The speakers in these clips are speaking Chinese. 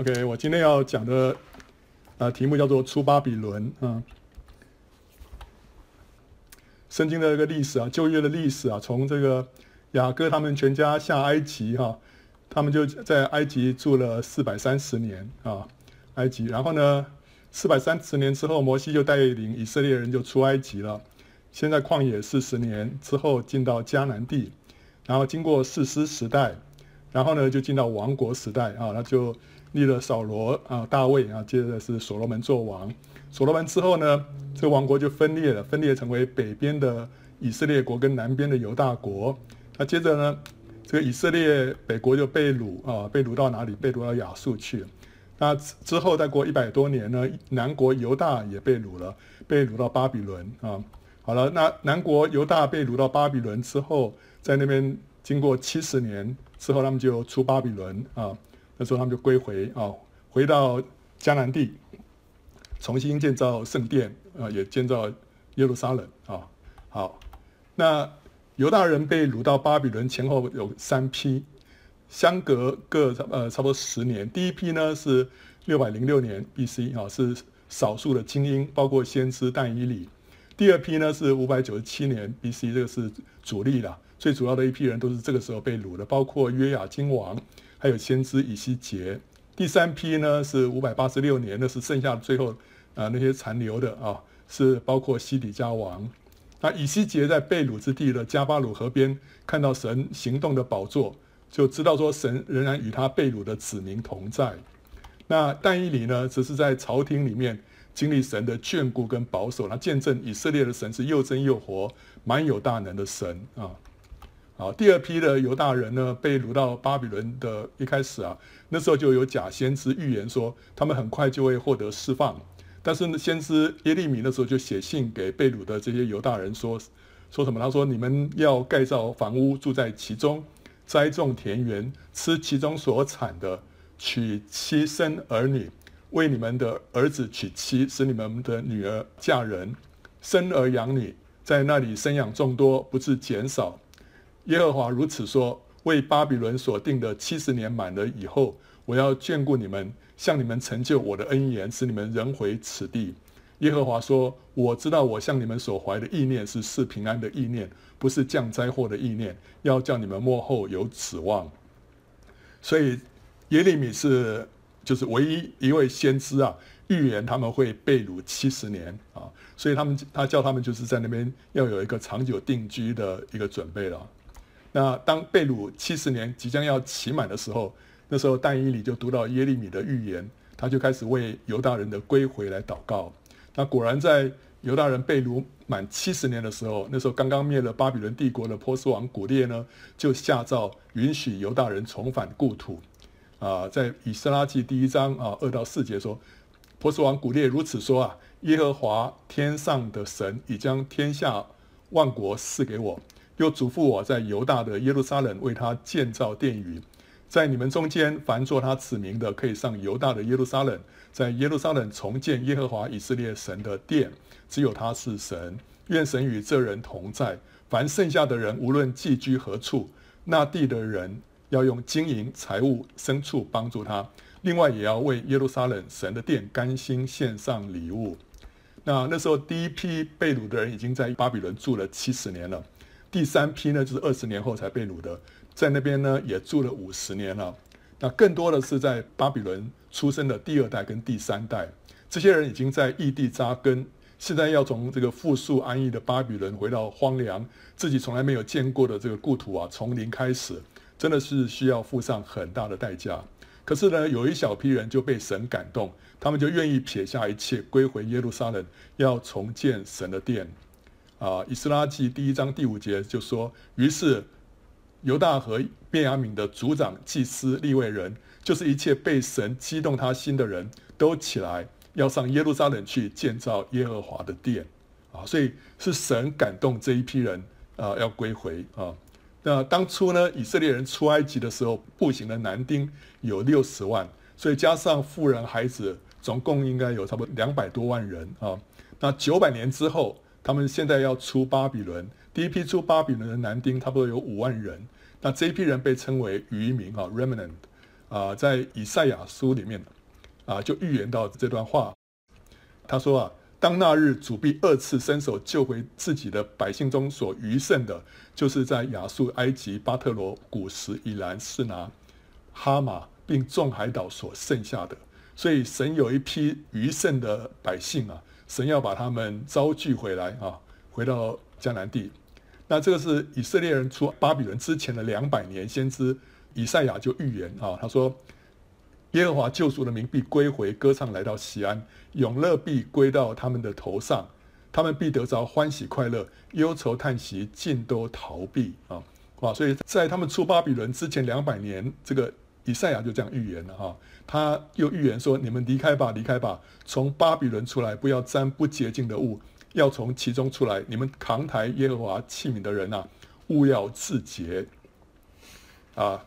OK，我今天要讲的啊题目叫做“出巴比伦”啊。圣经的这个历史啊，旧约的历史啊，从这个雅各他们全家下埃及哈、他们就在埃及住了四百三十年啊，埃及。然后呢，四百三十年之后，摩西就带领以色列人就出埃及了。现在旷野四十年之后，进到迦南地，然后经过士师时代，然后呢就进到王国时代啊，那就。立了扫罗啊，大卫啊，接着是所罗门做王。所罗门之后呢，这个王国就分裂了，分裂成为北边的以色列国跟南边的犹大国。那接着呢，这个以色列北国就被掳啊，被掳到哪里？被掳到亚述去。那之后再过一百多年呢，南国犹大也被掳了，被掳到巴比伦啊。好了，那南国犹大被掳到巴比伦之后，在那边经过七十年之后，他们就出巴比伦啊。那时候他们就归回啊，回到迦南地，重新建造圣殿啊，也建造耶路撒冷啊。好，那犹大人被掳到巴比伦前后有三批，相隔各呃差不多十年。第一批呢是六百零六年 B.C. 啊，是少数的精英，包括先知但以理。第二批呢是五百九十七年 B.C. 这个是主力了，最主要的一批人都是这个时候被掳的，包括约雅金王。还有先知以西结，第三批呢是五百八十六年，那是剩下最后啊那些残留的啊，是包括西底家王。那以西结在被掳之地的加巴鲁河边看到神行动的宝座，就知道说神仍然与他被掳的子民同在。那但以理呢，只是在朝廷里面经历神的眷顾跟保守，那见证以色列的神是又真又活、满有大能的神啊。啊，第二批的犹大人呢，被掳到巴比伦的一开始啊，那时候就有假先知预言说，他们很快就会获得释放。但是呢，先知耶利米那时候就写信给被掳的这些犹大人说，说什么？他说：你们要盖造房屋，住在其中，栽种田园，吃其中所产的，娶妻生儿女，为你们的儿子娶妻，使你们的女儿嫁人，生儿养女，在那里生养众多，不致减少。耶和华如此说：为巴比伦所定的七十年满了以后，我要眷顾你们，向你们成就我的恩言，使你们仍回此地。耶和华说：我知道我向你们所怀的意念是赐平安的意念，不是降灾祸的意念，要叫你们末后有指望。所以耶利米是就是唯一一位先知啊，预言他们会被掳七十年啊，所以他们他叫他们就是在那边要有一个长久定居的一个准备了。那当被掳七十年即将要期满的时候，那时候但以理就读到耶利米的预言，他就开始为犹大人的归回来祷告。那果然在犹大人被掳满七十年的时候，那时候刚刚灭了巴比伦帝国的波斯王古列呢，就下诏允许犹大人重返故土。啊，在以斯拉记第一章啊二到四节说，波斯王古列如此说啊：耶和华天上的神已将天下万国赐给我。又嘱咐我在犹大的耶路撒冷为他建造殿宇，在你们中间凡作他子民的，可以上犹大的耶路撒冷，在耶路撒冷重建耶和华以色列神的殿，只有他是神。愿神与这人同在。凡剩下的人，无论寄居何处，那地的人要用金银财物牲畜帮助他。另外，也要为耶路撒冷神的殿甘心献上礼物。那那时候，第一批被掳的人已经在巴比伦住了七十年了。第三批呢，就是二十年后才被掳的，在那边呢也住了五十年了。那更多的是在巴比伦出生的第二代跟第三代，这些人已经在异地扎根，现在要从这个富庶安逸的巴比伦回到荒凉、自己从来没有见过的这个故土啊，从零开始，真的是需要付上很大的代价。可是呢，有一小批人就被神感动，他们就愿意撇下一切，归回耶路撒冷，要重建神的殿。啊，以斯拉记第一章第五节就说：“于是犹大和便雅悯的族长、祭司、立位人，就是一切被神激动他心的人都起来，要上耶路撒冷去建造耶和华的殿。”啊，所以是神感动这一批人啊，要归回啊。那当初呢，以色列人出埃及的时候，步行的男丁有六十万，所以加上妇人孩子，总共应该有差不多两百多万人啊。那九百年之后。他们现在要出巴比伦，第一批出巴比伦的男丁差不多有五万人，那这一批人被称为余民啊，remnant，啊，在以赛亚书里面啊，就预言到这段话。他说啊，当那日主必二次伸手救回自己的百姓中所余剩的，就是在亚述、埃及、巴特罗、古实、以兰、示拿、哈马，并众海岛所剩下的。所以神有一批余剩的百姓啊，神要把他们招聚回来啊，回到迦南地。那这个是以色列人出巴比伦之前的两百年，先知以赛亚就预言啊，他说：耶和华救赎的民必归回，歌唱来到西安，永乐必归到他们的头上，他们必得着欢喜快乐，忧愁叹息尽都逃避啊！哇，所以在他们出巴比伦之前两百年，这个。以赛亚就这样预言了哈，他又预言说：“你们离开吧，离开吧，从巴比伦出来，不要沾不洁净的物，要从其中出来。你们扛抬耶和华器皿的人呐，勿要自洁。”啊，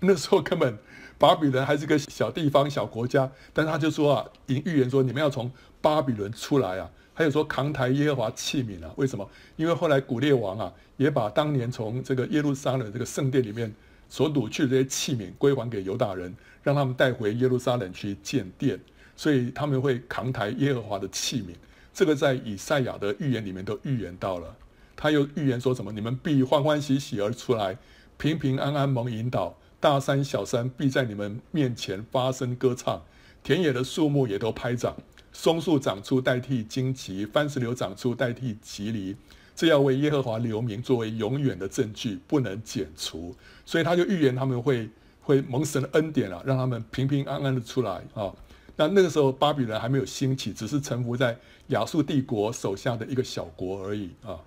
那时候根本巴比伦还是个小地方、小国家，但是他就说啊，已预言说你们要从巴比伦出来啊，还有说扛抬耶和华器皿啊。为什么？因为后来古列王啊，也把当年从这个耶路撒冷这个圣殿里面。所掳去的这些器皿归还给犹大人，让他们带回耶路撒冷去建殿，所以他们会扛抬耶和华的器皿。这个在以赛亚的预言里面都预言到了。他又预言说什么？你们必欢欢喜喜而出来，平平安安蒙引导，大山小山必在你们面前发声歌唱，田野的树木也都拍掌，松树长出代替荆棘，番石榴长出代替蒺藜。这要为耶和华留名，作为永远的证据，不能剪除。所以他就预言他们会会蒙神的恩典啊，让他们平平安安的出来啊。那那个时候巴比伦还没有兴起，只是臣服在亚述帝国手下的一个小国而已啊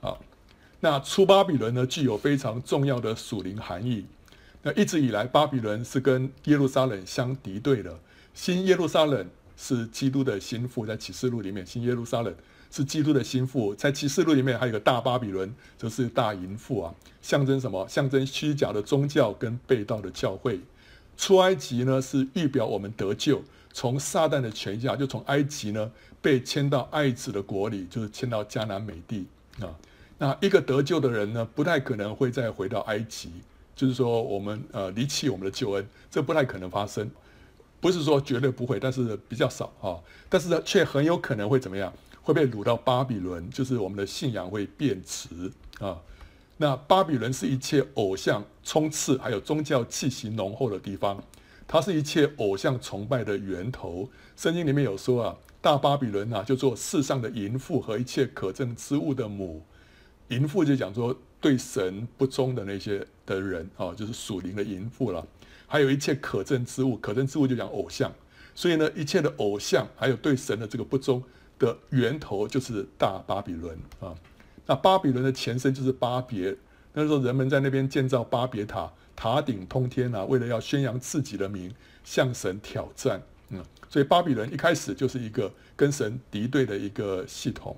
啊。那出巴比伦呢，具有非常重要的属灵含义。那一直以来，巴比伦是跟耶路撒冷相敌对的。新耶路撒冷是基督的心腹，在启示录里面，新耶路撒冷。是基督的心腹，在启示录里面还有个大巴比伦，就是大淫妇啊，象征什么？象征虚假的宗教跟被道的教会。出埃及呢，是预表我们得救，从撒旦的权下，就从埃及呢被迁到爱子的国里，就是迁到迦南美地啊。那一个得救的人呢，不太可能会再回到埃及，就是说我们呃离弃我们的救恩，这不太可能发生。不是说绝对不会，但是比较少啊。但是呢，却很有可能会怎么样？会被掳到巴比伦，就是我们的信仰会变质啊。那巴比伦是一切偶像充斥，还有宗教气息浓厚的地方，它是一切偶像崇拜的源头。圣经里面有说啊，大巴比伦啊，就做世上的淫妇和一切可憎之物的母。淫妇就讲说对神不忠的那些的人啊，就是属灵的淫妇了。还有一切可憎之物，可憎之物就讲偶像。所以呢，一切的偶像，还有对神的这个不忠。的源头就是大巴比伦啊，那巴比伦的前身就是巴别，那时候人们在那边建造巴别塔，塔顶通天啊，为了要宣扬自己的名，向神挑战，嗯，所以巴比伦一开始就是一个跟神敌对的一个系统。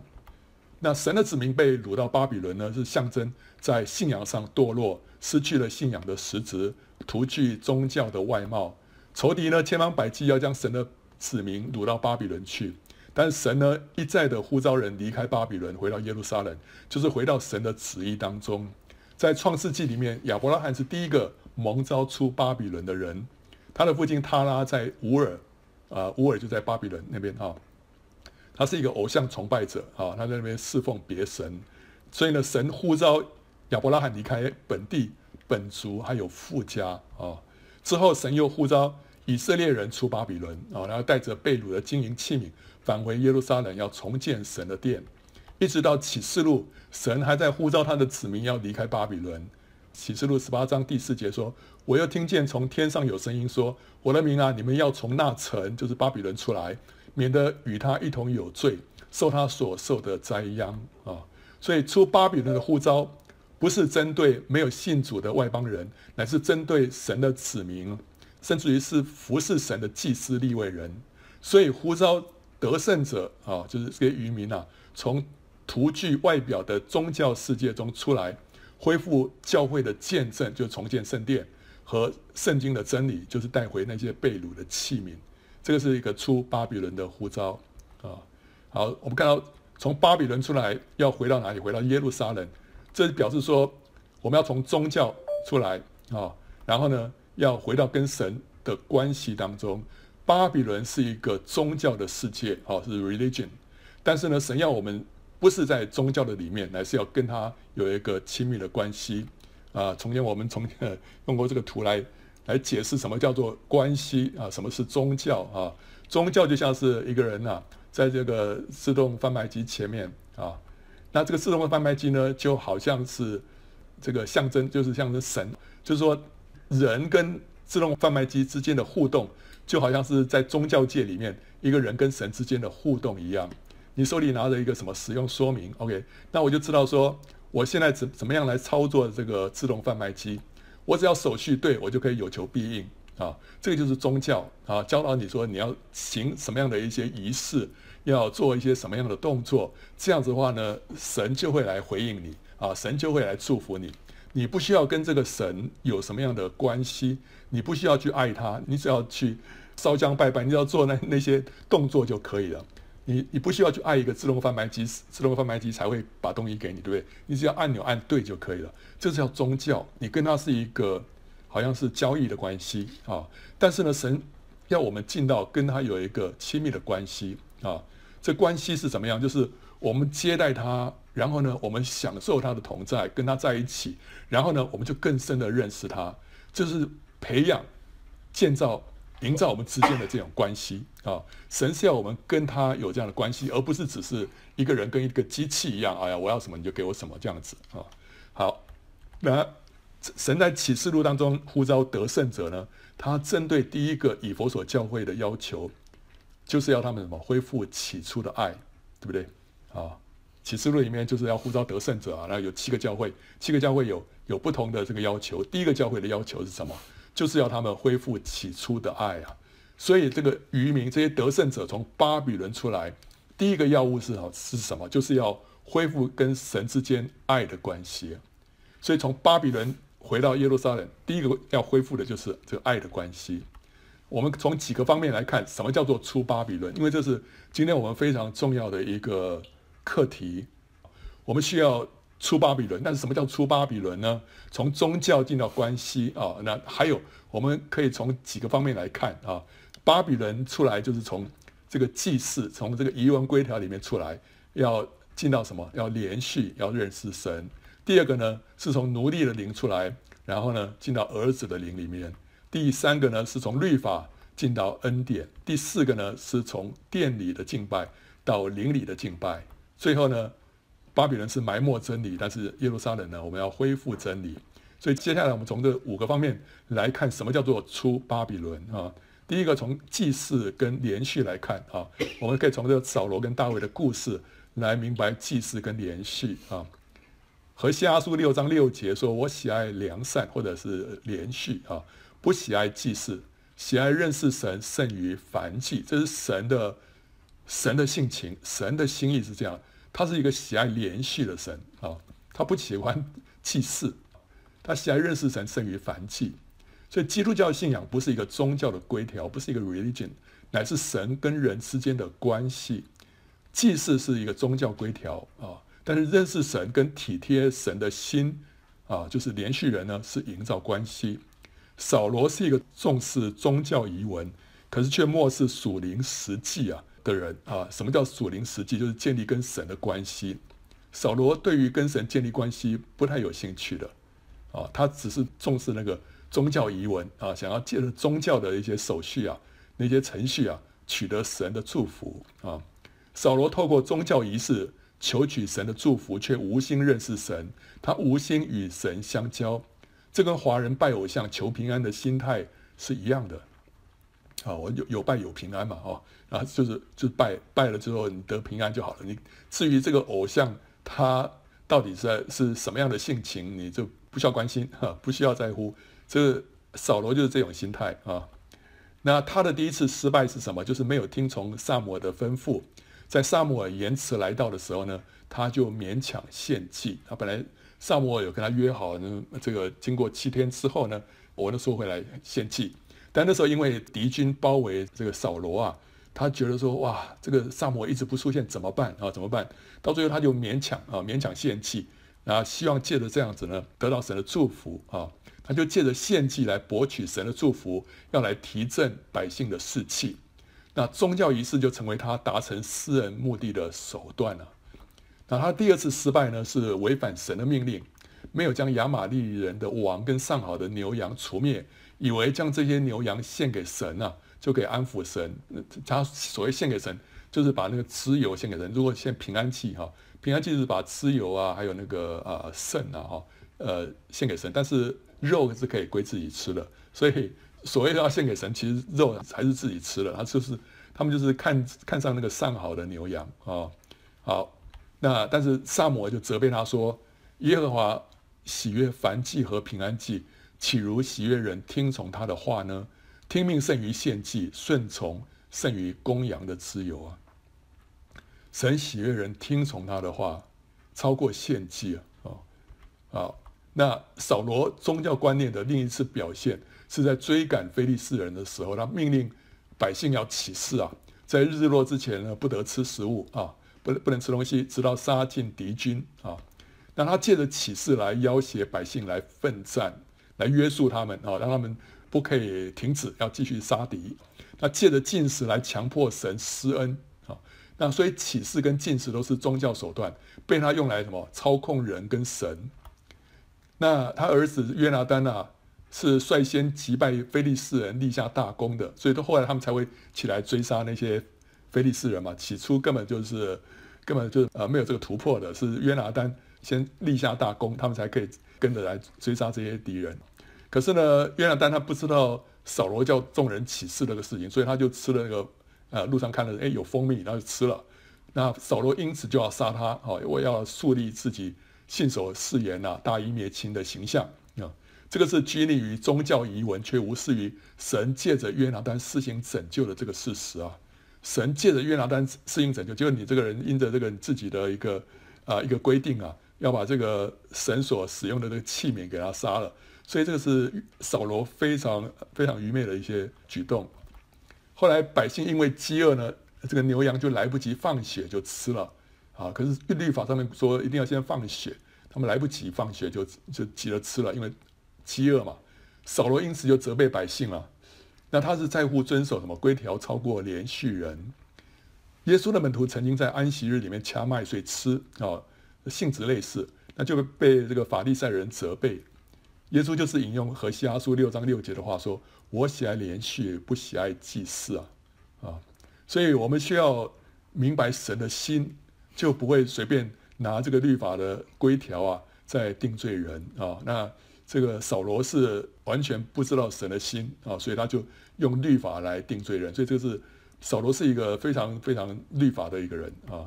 那神的子民被掳到巴比伦呢，是象征在信仰上堕落，失去了信仰的实质，徒具宗教的外貌。仇敌呢，千方百计要将神的子民掳到巴比伦去。但神呢，一再的呼召人离开巴比伦，回到耶路撒冷，就是回到神的旨意当中。在创世纪里面，亚伯拉罕是第一个蒙召出巴比伦的人。他的父亲他拉在乌尔，啊，乌尔就在巴比伦那边啊。他是一个偶像崇拜者啊，他在那边侍奉别神。所以呢，神呼召亚伯拉罕离开本地、本族还有父家啊。之后，神又呼召以色列人出巴比伦啊，然后带着被掳的金银器皿。返回耶路撒冷，要重建神的殿，一直到启示录，神还在呼召他的子民要离开巴比伦。启示录十八章第四节说：“我又听见从天上有声音说，我的民啊，你们要从那城，就是巴比伦出来，免得与他一同有罪，受他所受的灾殃啊。”所以出巴比伦的呼召，不是针对没有信主的外邦人，乃是针对神的子民，甚至于是服侍神的祭司立位人。所以呼召。得胜者啊，就是这些渔民啊，从徒具外表的宗教世界中出来，恢复教会的见证，就重建圣殿和圣经的真理，就是带回那些被掳的器皿。这个是一个出巴比伦的呼召啊。好，我们看到从巴比伦出来要回到哪里？回到耶路撒冷，这表示说我们要从宗教出来啊，然后呢，要回到跟神的关系当中，巴比伦是一个宗教的世界，哦，是 religion。但是呢，神要我们不是在宗教的里面，乃是要跟他有一个亲密的关系。啊，从前我们从用过这个图来来解释什么叫做关系啊，什么是宗教啊？宗教就像是一个人呐、啊，在这个自动贩卖机前面啊，那这个自动贩卖机呢，就好像是这个象征，就是象征神，就是说人跟自动贩卖机之间的互动，就好像是在宗教界里面一个人跟神之间的互动一样。你手里拿着一个什么使用说明，OK，那我就知道说。我现在怎怎么样来操作这个自动贩卖机？我只要手续对，我就可以有求必应啊！这个就是宗教啊，教导你说你要行什么样的一些仪式，要做一些什么样的动作，这样子的话呢，神就会来回应你啊，神就会来祝福你。你不需要跟这个神有什么样的关系，你不需要去爱他，你只要去烧香拜拜，你只要做那那些动作就可以了。你你不需要去按一个自动贩卖机，自动贩卖机才会把东西给你，对不对？你只要按钮按对就可以了。这是叫宗教，你跟他是一个好像是交易的关系啊。但是呢，神要我们进到跟他有一个亲密的关系啊。这关系是怎么样？就是我们接待他，然后呢，我们享受他的同在，跟他在一起，然后呢，我们就更深的认识他。就是培养、建造。营造我们之间的这种关系啊，神是要我们跟他有这样的关系，而不是只是一个人跟一个机器一样。哎呀，我要什么你就给我什么这样子啊。好，那神在启示录当中呼召得胜者呢，他针对第一个以弗所教会的要求，就是要他们什么恢复起初的爱，对不对？啊，启示录里面就是要呼召得胜者啊，那有七个教会，七个教会有有不同的这个要求。第一个教会的要求是什么？就是要他们恢复起初的爱啊，所以这个渔民这些得胜者从巴比伦出来，第一个要务是好是什么？就是要恢复跟神之间爱的关系。所以从巴比伦回到耶路撒冷，第一个要恢复的就是这个爱的关系。我们从几个方面来看，什么叫做出巴比伦？因为这是今天我们非常重要的一个课题，我们需要。出巴比伦，但是什么叫出巴比伦呢？从宗教进到关系啊，那还有我们可以从几个方面来看啊。巴比伦出来就是从这个祭祀，从这个仪文规条里面出来，要进到什么？要连续要认识神。第二个呢，是从奴隶的灵出来，然后呢进到儿子的灵里面。第三个呢，是从律法进到恩典。第四个呢，是从殿里的敬拜到灵里的敬拜。最后呢，巴比伦是埋没真理，但是耶路撒冷呢，我们要恢复真理。所以接下来我们从这五个方面来看，什么叫做出巴比伦啊？第一个从祭祀跟连续来看啊，我们可以从这个扫罗跟大卫的故事来明白祭祀跟连续啊。和西阿书六章六节说：“我喜爱良善或者是连续啊，不喜爱祭祀，喜爱认识神胜于凡祭。”这是神的神的性情，神的心意是这样。他是一个喜爱连续的神啊，他不喜欢祭祀，他喜爱认识神胜于凡祭。所以基督教信仰不是一个宗教的规条，不是一个 religion，乃是神跟人之间的关系。祭祀是一个宗教规条啊，但是认识神跟体贴神的心啊，就是连续人呢，是营造关系。扫罗是一个重视宗教仪文，可是却漠视属灵实际啊。的人啊，什么叫属灵实际？就是建立跟神的关系。扫罗对于跟神建立关系不太有兴趣的啊，他只是重视那个宗教仪文啊，想要借着宗教的一些手续啊、那些程序啊，取得神的祝福啊。扫罗透过宗教仪式求取神的祝福，却无心认识神，他无心与神相交。这跟华人拜偶像求平安的心态是一样的。啊，我有有拜有平安嘛，哦，啊，就是就拜拜了之后你得平安就好了。你至于这个偶像他到底是是什么样的性情，你就不需要关心哈，不需要在乎。这个扫罗就是这种心态啊。那他的第一次失败是什么？就是没有听从撒母耳的吩咐，在撒母耳延迟来到的时候呢，他就勉强献祭。他本来撒母耳有跟他约好呢，这个经过七天之后呢，我那时候会来献祭。但那时候因为敌军包围这个扫罗啊，他觉得说哇，这个萨摩一直不出现怎么办啊？怎么办？到最后他就勉强啊，勉强献祭，啊，希望借着这样子呢，得到神的祝福啊。他就借着献祭来博取神的祝福，要来提振百姓的士气。那宗教仪式就成为他达成私人目的的手段了。那他第二次失败呢，是违反神的命令，没有将亚玛力人的王跟上好的牛羊除灭，以为将这些牛羊献给神啊，就可以安抚神。他所谓献给神，就是把那个蚩尤献给神。如果献平安祭哈，平安祭是把蚩尤啊，还有那个呃肾啊哈，呃献给神，但是肉是可以归自己吃的。所以所谓要献给神，其实肉还是自己吃的。他就是他们就是看看上那个上好的牛羊啊，好。那但是撒摩就责备他说：“耶和华喜悦燔祭和平安祭，岂如喜悦人听从他的话呢？听命胜于献祭，顺从胜于公羊的自由啊！神喜悦人听从他的话，超过献祭啊！哦，好，那扫罗宗教观念的另一次表现，是在追赶非利士人的时候，他命令百姓要起誓啊，在日落之前呢，不得吃食物啊。”不不能吃东西，直到杀尽敌军啊！那他借着起誓来要挟百姓来奋战，来约束他们啊，让他们不可以停止，要继续杀敌。那借着禁食来强迫神施恩啊！那所以启示跟禁食都是宗教手段，被他用来什么操控人跟神。那他儿子约拿单啊，是率先击败非利士人，立下大功的，所以到后来他们才会起来追杀那些。非利士人嘛，起初根本就是，根本就是呃没有这个突破的，是约拿单先立下大功，他们才可以跟着来追杀这些敌人。可是呢，约拿单他不知道扫罗叫众人起誓这个事情，所以他就吃了那个呃路上看了，哎有蜂蜜，他就吃了。那扫罗因此就要杀他，哦，我要树立自己信守誓言呐、大义灭亲的形象啊。这个是拘泥于宗教仪文，却无视于神借着约拿单施行拯救的这个事实啊。神借着约拿单施行拯救，结果你这个人因着这个自己的一个啊、一个规定啊，要把这个神所使用的这个器皿给他杀了，所以这个是扫罗非常非常愚昧的一些举动。后来百姓因为饥饿呢，这个牛羊就来不及放血就吃了啊，可是律法上面说一定要先放血，他们来不及放血就就急着吃了，因为饥饿嘛。扫罗因此就责备百姓了。那他是在乎遵守什么规条超过连续人？耶稣的门徒曾经在安息日里面掐麦穗吃啊、性质类似，那就被这个法利赛人责备。耶稣就是引用何西阿书六章六节的话说：“我喜爱连续，不喜爱祭祀啊啊！”所以我们需要明白神的心，就不会随便拿这个律法的规条啊，在定罪人啊。那这个扫罗是完全不知道神的心啊，所以他就用律法来定罪人。所以这是扫罗是一个非常非常律法的一个人啊。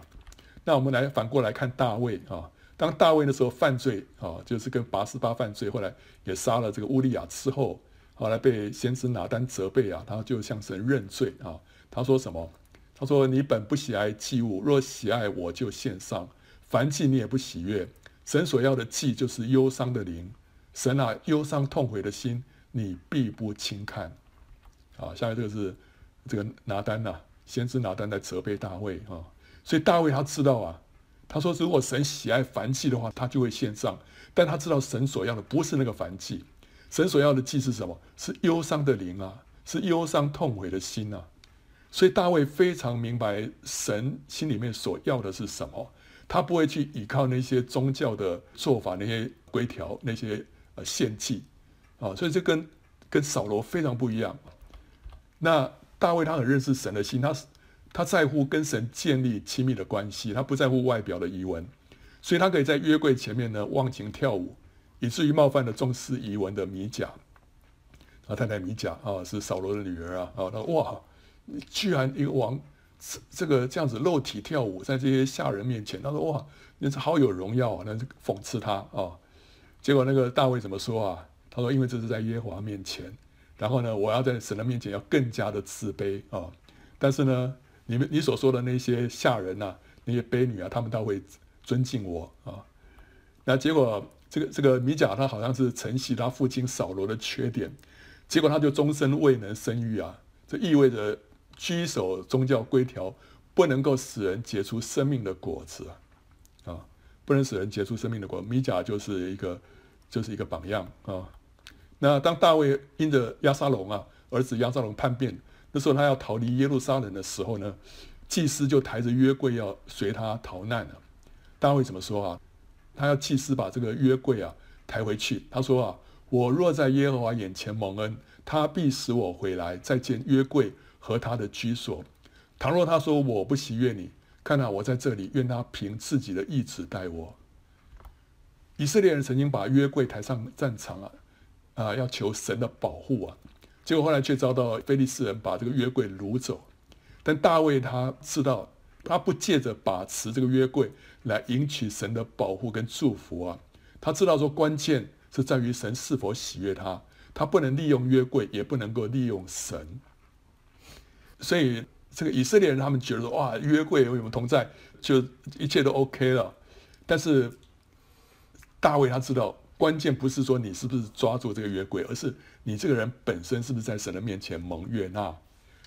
那我们来反过来看大卫啊，当大卫的时候犯罪啊，就是跟拔示巴犯罪，后来也杀了这个乌利亚之后，后来被先知拿单责备啊，他就向神认罪啊。他说什么？他说：“你本不喜爱祭物，若喜爱，我就献上。凡祭你也不喜悦，神所要的祭就是忧伤的灵。”神啊，忧伤痛悔的心，你必不轻看。啊，下面这个是这个拿单呐、先知拿单在责备大卫啊。所以大卫他知道啊，他说如果神喜爱燔祭的话，他就会献上。但他知道神所要的不是那个燔祭，神所要的祭是什么？是忧伤的灵啊，是忧伤痛悔的心啊。所以大卫非常明白神心里面所要的是什么，他不会去依靠那些宗教的做法、那些规条、那些。呃，献祭，啊，所以这跟跟扫罗非常不一样。那大卫他很认识神的心，他他在乎跟神建立亲密的关系，他不在乎外表的仪文，所以他可以在约柜前面呢忘情跳舞，以至于冒犯了重视仪文的米甲。他太太米甲啊，是扫罗的女儿啊，啊，他说哇，你居然一个王这个这样子露体跳舞，在这些下人面前，他说哇，你是好有荣耀啊，那是讽刺他啊。结果那个大卫怎么说啊？他说：“因为这是在耶和华面前，然后呢，我要在神的面前要更加的自卑啊、但是呢，你们你所说的那些下人呐、啊，那些卑女啊，他们倒会尊敬我啊、那结果这个这个米甲他好像是承袭他父亲扫罗的缺点，结果他就终身未能生育啊。这意味着居守宗教规条不能够使人结出生命的果子啊、不能使人结出生命的果。米甲就是一个。”就是一个榜样啊，那当大卫因着押沙龙啊，儿子押沙龙叛变，那时候他要逃离耶路撒冷的时候呢，祭司就抬着约柜要随他逃难了。大卫怎么说啊？他要祭司把这个约柜啊抬回去。他说啊，我若在耶和华眼前蒙恩，他必使我回来再见约柜和他的居所。倘若他说我不喜悦你，看到我在这里，愿他凭自己的意志待我。以色列人曾经把约柜抬上战场啊，啊，要求神的保护啊，结果后来却遭到非利士人把这个约柜掳走。但大卫他知道，他不借着把持这个约柜来赢取神的保护跟祝福啊，他知道说关键是在于神是否喜悦他，他不能利用约柜，也不能够利用神。所以这个以色列人他们觉得哇，约柜有我们同在，就一切都 OK 了。但是大卫他知道，关键不是说你是不是抓住这个约柜，而是你这个人本身是不是在神的面前蒙悦纳。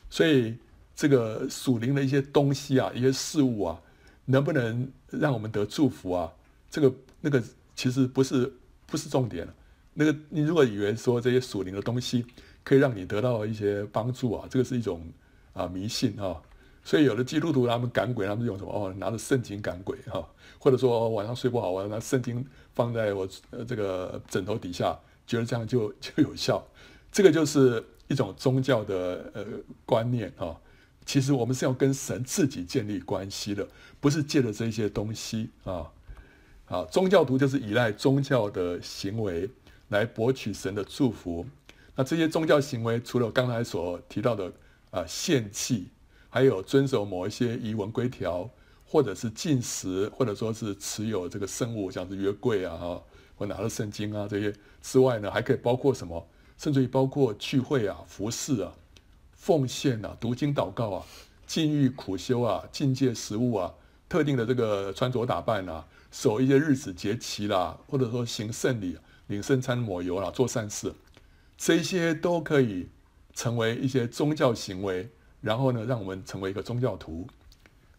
所以。这个属灵的一些东西啊，一些事物啊，能不能让我们得祝福啊？这个那个其实不是不是重点。那个你如果以为说这些属灵的东西可以让你得到一些帮助啊，这个是一种啊迷信啊。所以有的基督徒他们赶鬼，他们用什么？哦，拿着圣经赶鬼哈、或者说、晚上睡不好，我要拿圣经放在我呃这个枕头底下，觉得这样就 就有效。这个就是一种宗教的呃观念啊。其实我们是要跟神自己建立关系的，不是借着这些东西啊。啊，宗教徒就是依赖宗教的行为来博取神的祝福。那这些宗教行为，除了刚才所提到的啊献祭，还有遵守某一些仪文规条，或者是禁食，或者说是持有这个圣物，像是约柜啊，或拿着圣经啊这些之外呢，还可以包括什么？甚至于包括聚会啊、服事啊。奉献啊，读经祷告啊，禁欲苦修啊，禁戒食物啊，特定的这个穿着打扮啊，守一些日子节期啦，或者说行圣礼、领圣餐、抹油啦，做善事，这些都可以成为一些宗教行为，然后呢，让我们成为一个宗教徒。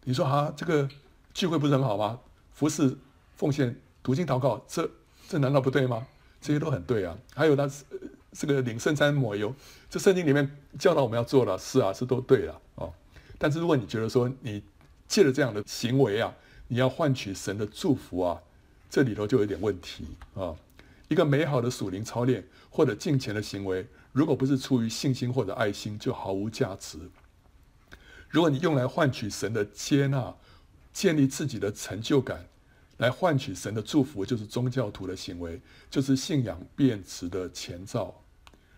你说啊，这个聚会不是很好吗？服事、奉献、读经祷告，这这难道不对吗？这些都很对啊。还有那是。这个领圣餐抹油，这圣经里面教导我们要做的，是啊，是都对了哦。但是如果你觉得说你借着这样的行为啊，你要换取神的祝福啊，这里头就有点问题啊。一个美好的属灵操练或者敬虔的行为，如果不是出于信心或者爱心，就毫无价值。如果你用来换取神的接纳，建立自己的成就感。来换取神的祝福，就是宗教徒的行为，就是信仰变质的前兆。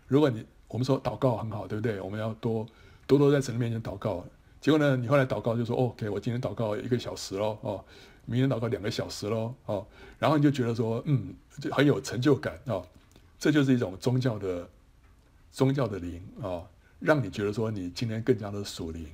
如果你我们说祷告很好，对不对？我们要多多多在神的面前祷告。结果呢，你后来祷告就说：“OK，我今天祷告一个小时喽，哦，明天祷告两个小时喽，哦。”然后你就觉得说：“嗯，就很有成就感哦。”这就是一种宗教的宗教的灵啊，让你觉得说你今天更加的属灵。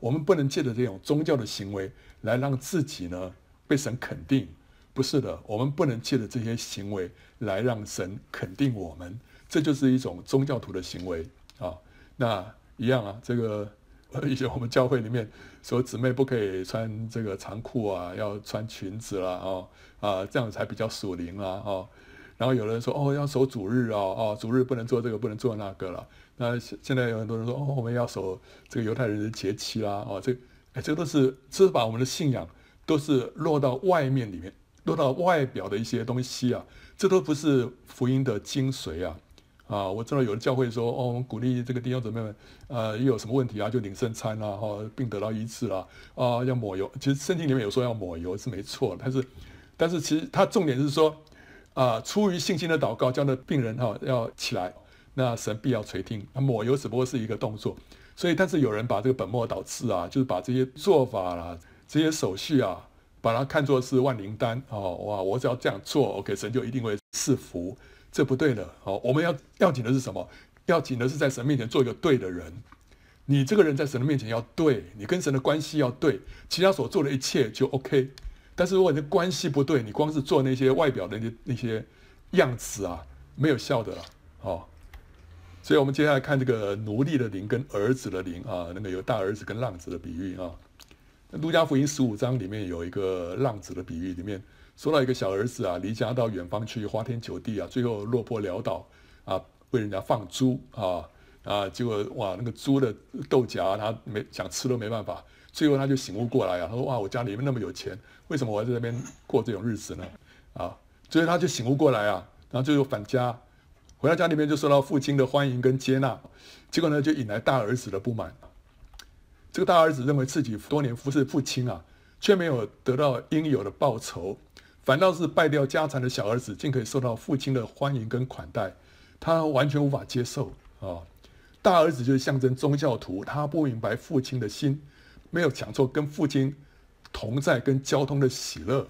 我们不能借着这种宗教的行为来让自己呢。被神肯定，不是的，我们不能借着这些行为来让神肯定我们，这就是一种宗教徒的行为啊。那一样啊，这个 以前我们教会里面说姊妹不可以穿这个长裤啊，要穿裙子啦，哦啊，这样才比较属灵啦，哦。然后有人说哦，要守主日啊，哦，主日不能做这个，不能做那个了。那现现在有很多人说哦，我们要守这个犹太人的节期啦，哦，这哎，这都是这是把我们的信仰。都是落到外面里面，落到外表的一些东西啊，这都不是福音的精髓啊！啊，我知道有的教会说，哦，我们鼓励这个弟兄姊妹们，呃，一有什么问题啊，就领圣餐啊，哈，病得到医治啊，啊，要抹油。其实圣经里面有说要抹油是没错，但是，但是其实它重点是说，啊，出于信心的祷告，叫那病人哈要起来，那神必要垂听。抹油只不过是一个动作，所以，但是有人把这个本末倒置啊，就是把这些做法啦、啊。这些手续啊，把它看作是万灵丹哦，哇！我只要这样做，OK，神就一定会赐福，这不对的哦。我们要要紧的是什么？要紧的是在神面前做一个对的人。你这个人在神的面前要对，你跟神的关系要对，其他所做的一切就 OK。但是如果你的关系不对，你光是做那些外表的那些那些样子啊，没有效的了哦。所以我们接下来看这个奴隶的灵跟儿子的灵啊，那个有大儿子跟浪子的比喻啊。路加福音十五章里面有一个浪子的比喻，里面说到一个小儿子啊，离家到远方去，花天酒地啊，最后落魄潦倒啊，被人家放猪啊啊，结果哇，那个猪的豆荚他没想吃都没办法，最后他就醒悟过来啊，他说哇，我家里面那么有钱，为什么我在这边过这种日子呢？啊，所以他就醒悟过来啊，然后就又返家，回到家里面就受到父亲的欢迎跟接纳，结果呢就引来大儿子的不满。这个大儿子认为自己多年服侍父亲啊，却没有得到应有的报酬。反倒是败掉家产的小儿子，竟可以受到父亲的欢迎跟款待，他完全无法接受啊！大儿子就是象征宗教徒，他不明白父亲的心，没有享受跟父亲同在跟交通的喜乐。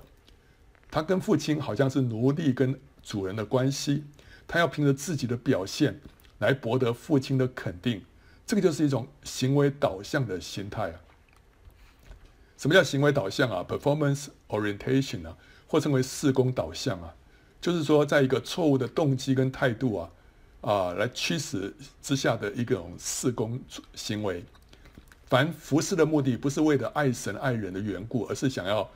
他跟父亲好像是奴隶跟主人的关系，他要凭着自己的表现来博得父亲的肯定，这个就是一种行为导向的心态啊！什么叫行为导向啊？Performance orientation 啊？或称为事工导向啊，就是说，在一个错误的动机跟态度啊，啊，来驱使之下的一种事工行为。凡服事的目的，不是为了爱神爱人的缘故，而是想要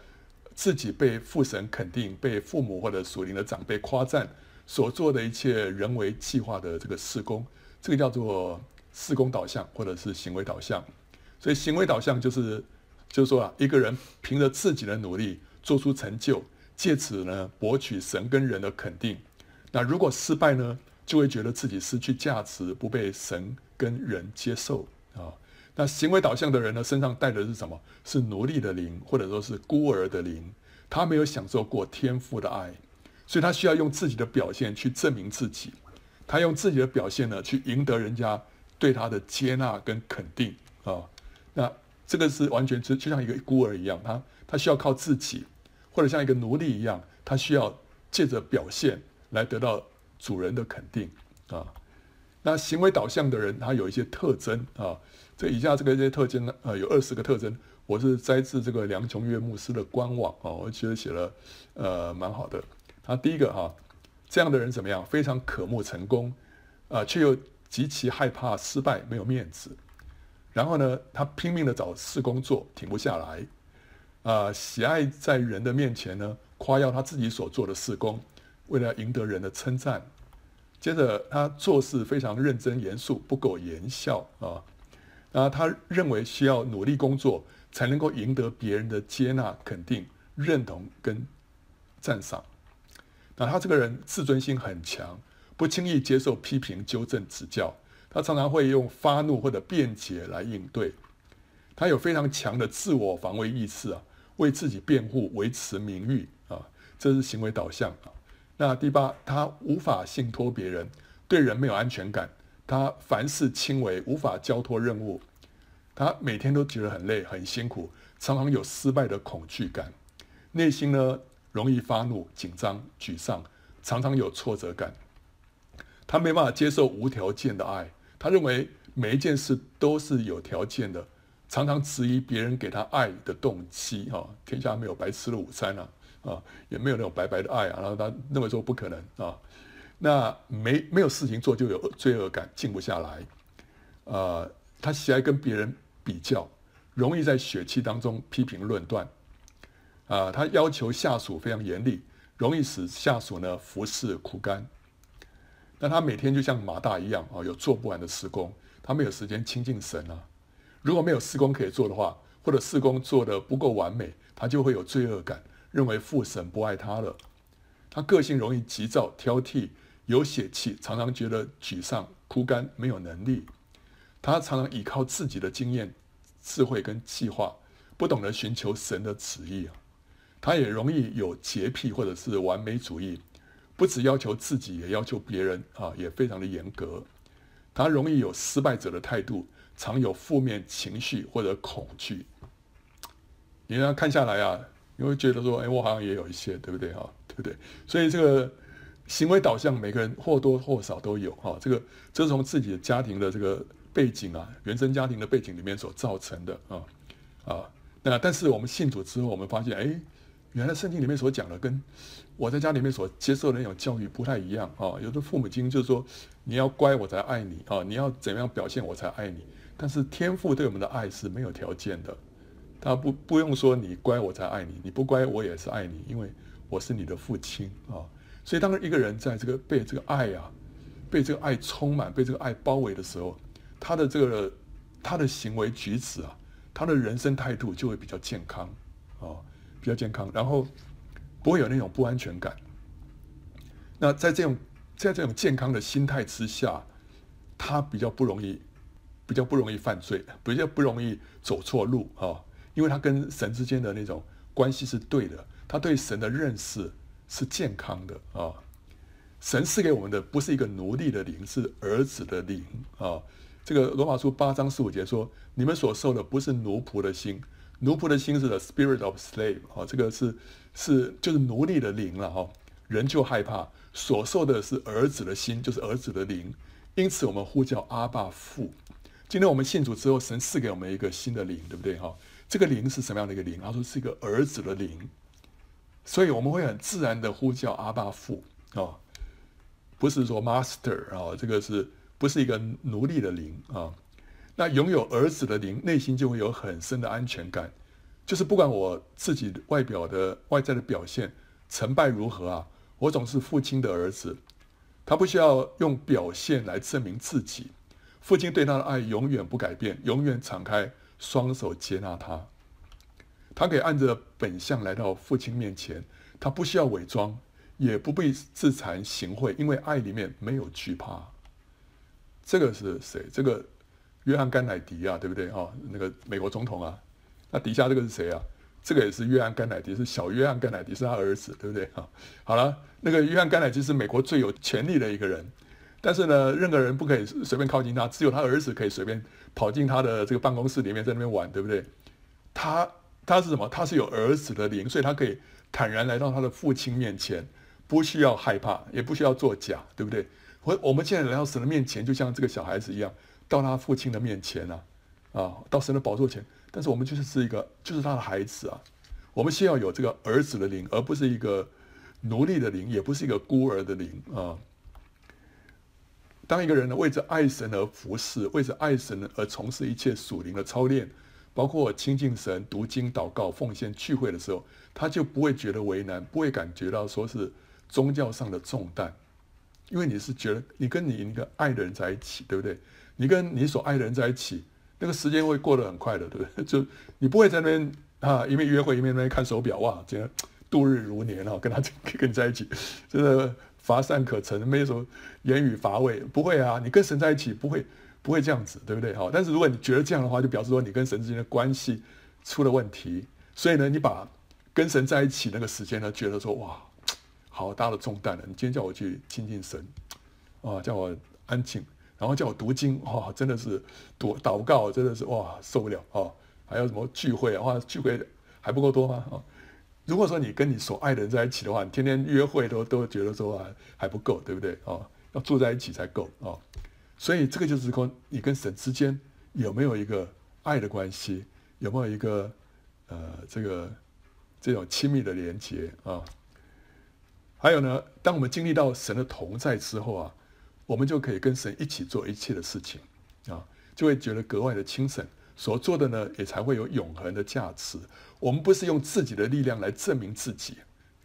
自己被父神肯定，被父母或者属灵的长辈夸赞，所做的一切人为计划的这个事工，这个叫做事工导向，或者是行为导向。所以，行为导向就是，就是说啊，一个人凭着自己的努力做出成就。借此呢，博取神跟人的肯定。那如果失败呢，就会觉得自己失去价值，不被神跟人接受啊。那行为导向的人呢，身上带的是什么？是奴隶的灵，或者说是孤儿的灵。他没有享受过天父的爱，所以他需要用自己的表现去证明自己。他用自己的表现呢，去赢得人家对他的接纳跟肯定啊。那这个是完全就就像一个孤儿一样，他他需要靠自己。或者像一个奴隶一样，他需要借着表现来得到主人的肯定啊。那行为导向的人，他有一些特征啊。这以下这个这些特征呢，呃，有二十个特征。我是摘自这个梁琼月牧师的官网啊，我觉得写了呃蛮好的。他第一个哈，这样的人怎么样？非常渴慕成功啊，却又极其害怕失败，没有面子。然后呢，他拼命的找事工作，停不下来。啊、喜爱在人的面前呢夸耀他自己所做的事工，为了赢得人的称赞。接着他做事非常认真严肃，不苟言笑啊。那他认为需要努力工作才能够赢得别人的接纳、肯定、认同跟赞赏。那他这个人自尊心很强，不轻易接受批评、纠正、指教。他常常会用发怒或者辩解来应对。他有非常强的自我防卫意识啊。为自己辩护，维持名誉啊，这是行为导向啊。那第八，他无法信托别人，对人没有安全感，他凡事轻微，无法交托任务，他每天都觉得很累、很辛苦，常常有失败的恐惧感，内心呢容易发怒、紧张、沮丧，常常有挫折感。他没办法接受无条件的爱，他认为每一件事都是有条件的。常常质疑别人给他爱的动机，哈，天下没有白吃的午餐啊，啊，也没有那种白白的爱啊，然后他认为说不可能啊，那没没有事情做就有罪恶感，静不下来，呃，他喜爱跟别人比较，容易在血气当中批评论断，啊，他要求下属非常严厉，容易使下属呢服侍苦干，那他每天就像马大一样啊，有做不完的施工，他没有时间亲近神啊。如果没有施工可以做的话，或者施工做得不够完美，他就会有罪恶感，认为父神不爱他了。他个性容易急躁、挑剔、有血气，常常觉得沮丧、枯干、没有能力。他常常依靠自己的经验、智慧跟计划，不懂得寻求神的旨意啊。他也容易有洁癖或者是完美主义，不只要求自己，也要求别人啊，也非常的严格。他容易有失败者的态度。常有负面情绪或者恐惧，你这样看下来啊，你会觉得说，哎，我好像也有一些，对不对哈？对不对？所以这个行为导向，每个人或多或少都有哈。这个这是从自己的家庭的这个背景啊，原生家庭的背景里面所造成的啊啊。那但是我们信主之后，我们发现，哎，原来圣经里面所讲的，跟我在家里面所接受的那种教育不太一样啊。有的父母亲就是说，你要乖我才爱你啊，你要怎样表现我才爱你。但是天父对我们的爱是没有条件的，他不不用说你乖我才爱你，你不乖我也是爱你，因为我是你的父亲啊。所以当一个人在这个被这个爱啊被这个爱充满，被这个爱包围的时候，他的这个他的行为举止啊，他的人生态度就会比较健康啊，比较健康，然后不会有那种不安全感。那在这种在这种健康的心态之下，他比较不容易，比较不容易犯罪，比较不容易走错路啊，因为他跟神之间的那种关系是对的，他对神的认识是健康的啊。神赐给我们的不是一个奴隶的灵，是儿子的灵啊。这个罗马书八章十五节说：“你们所受的不是奴仆的心，奴仆的心是 the spirit of slave 啊，这个是是就是奴隶的灵了哈。人就害怕。”所受的是儿子的心，就是儿子的灵，因此我们呼叫阿爸父。今天我们信主之后，神赐给我们一个新的灵，对不对？哈，这个灵是什么样的一个灵？他说是一个儿子的灵，所以我们会很自然的呼叫阿爸父啊，不是说 master 啊，这个是不是一个奴隶的灵啊？那拥有儿子的灵，内心就会有很深的安全感，就是不管我自己外表的外在的表现成败如何啊。我总是父亲的儿子，他不需要用表现来证明自己。父亲对他的爱永远不改变，永远敞开双手接纳他。他可以按着本相来到父亲面前，他不需要伪装，也不必自惭形秽，因为爱里面没有惧怕。这个是谁？这个约翰甘乃迪啊，对不对啊？那个美国总统啊，那底下这个是谁啊？这个也是约翰甘乃迪，是小约翰甘乃迪，是他儿子，对不对？哈，好了，那个约翰甘乃迪是美国最有权力的一个人，但是呢，任何人不可以随便靠近他，只有他儿子可以随便跑进他的这个办公室里面，在那边玩，对不对？他他是什么？他是有儿子的灵，所以他可以坦然来到他的父亲面前，不需要害怕，也不需要作假，对不对？我我们现在来到神的面前，就像这个小孩子一样，到他父亲的面前啊，啊，到神的宝座前。但是我们就是是一个，就是他的孩子啊。我们先要有这个儿子的灵，而不是一个奴隶的灵，也不是一个孤儿的灵啊。当一个人呢，为着爱神而服侍，为着爱神而从事一切属灵的操练，包括亲近神、读经、祷告、奉献、聚会的时候，他就不会觉得为难，不会感觉到说是宗教上的重担，因为你是觉得你跟你一个爱的人在一起，对不对？你跟你所爱的人在一起。那个时间会过得很快的，对不对？就你不会在那边啊，一面约会一面在那边看手表，哇，这样度日如年啊，跟他跟你在一起，真的乏善可陈，没有什么言语乏味，不会啊。你跟神在一起不会不会这样子，对不对？好，但是如果你觉得这样的话，就表示说你跟神之间的关系出了问题。所以呢，你把跟神在一起那个时间呢，觉得说哇，好大的重担了。你今天叫我去亲近神，啊，叫我安静。然后叫我读经，哇，真的是读祷告，真的是哇受不了啊！还有什么聚会啊？哇，聚会还不够多吗？啊，如果说你跟你所爱的人在一起的话，你天天约会都都觉得说啊还不够，对不对啊？要住在一起才够啊！所以这个就是说，你跟神之间有没有一个爱的关系？有没有一个呃这个这种亲密的连接啊？还有呢，当我们经历到神的同在之后啊。我们就可以跟神一起做一切的事情，啊，就会觉得格外的轻省，所做的呢也才会有永恒的价值。我们不是用自己的力量来证明自己，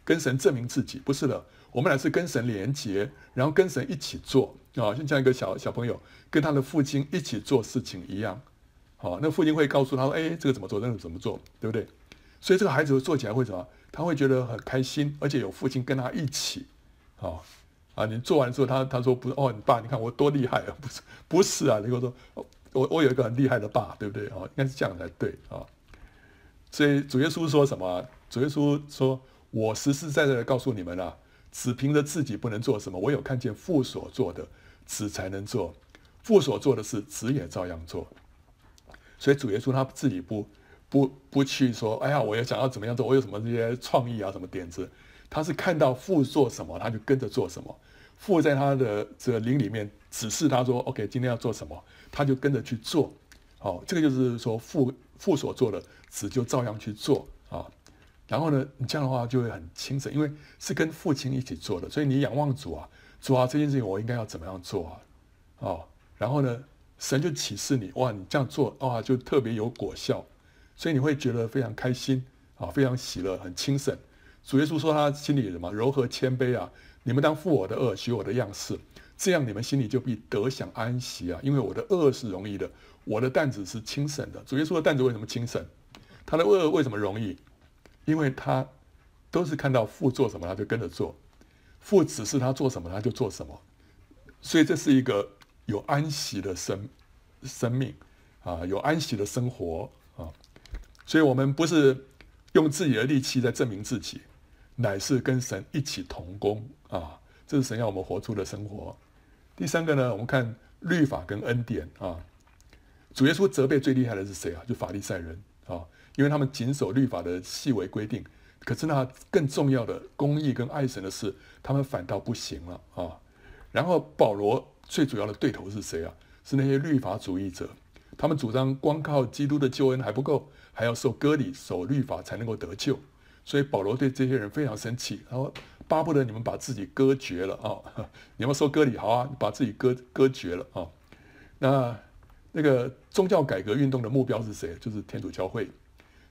跟神证明自己，不是的，我们乃是跟神连结，然后跟神一起做，啊，就像一个小小朋友跟他的父亲一起做事情一样，好，那父亲会告诉他说，哎，这个怎么做，那个怎么做，对不对？所以这个孩子做起来会什么？他会觉得很开心，而且有父亲跟他一起，好。啊，你做完之后，他他说不是哦，你爸，你看我多厉害啊，不是不是啊，你跟我说，我我有一个很厉害的爸，对不对啊？应该是这样才对啊。所以主耶稣说什么？主耶稣说，我实实在在的告诉你们啊，只凭着自己不能做什么，我有看见父所做的，子才能做。父所做的事，子也照样做。所以主耶稣他自己不不不去说，哎呀，我要想要怎么样做，我有什么这些创意啊，什么点子？他是看到父做什么，他就跟着做什么。父在他的这个灵里面指示他说：“OK，今天要做什么，他就跟着去做。”好，这个就是说父父所做的，子就照样去做啊。然后呢，你这样的话就会很轻省，因为是跟父亲一起做的，所以你仰望主啊，主啊，这件事情我应该要怎么样做啊？哦，然后呢，神就启示你，哇，你这样做哇，就特别有果效，所以你会觉得非常开心啊，非常喜乐，很轻省。主耶稣说他心里什么柔和谦卑啊。你们当负我的轭，学我的样式，这样你们心里就必得享安息啊！因为我的轭是容易的，我的担子是轻省的。主耶稣的担子为什么轻省？他的轭为什么容易？因为他都是看到父做什么，他就跟着做；父指示他做什么，他就做什么。所以这是一个有安息的生生命啊，有安息的生活啊。所以我们不是用自己的力气在证明自己，乃是跟神一起同工啊。这是神要我们活出的生活。第三个呢，我们看律法跟恩典啊。主耶稣责备最厉害的是谁啊？就法利赛人啊，因为他们谨守律法的细微规定，可是那更重要的公义跟爱神的事，他们反倒不行了啊。然后保罗最主要的对头是谁啊？是那些律法主义者，他们主张光靠基督的救恩还不够，还要受割礼、守律法才能够得救。所以保罗对这些人非常生气，然后。巴不得你们把自己割绝了啊！你们说割礼好啊，把自己割割绝了啊！那那个宗教改革运动的目标是谁？就是天主教会。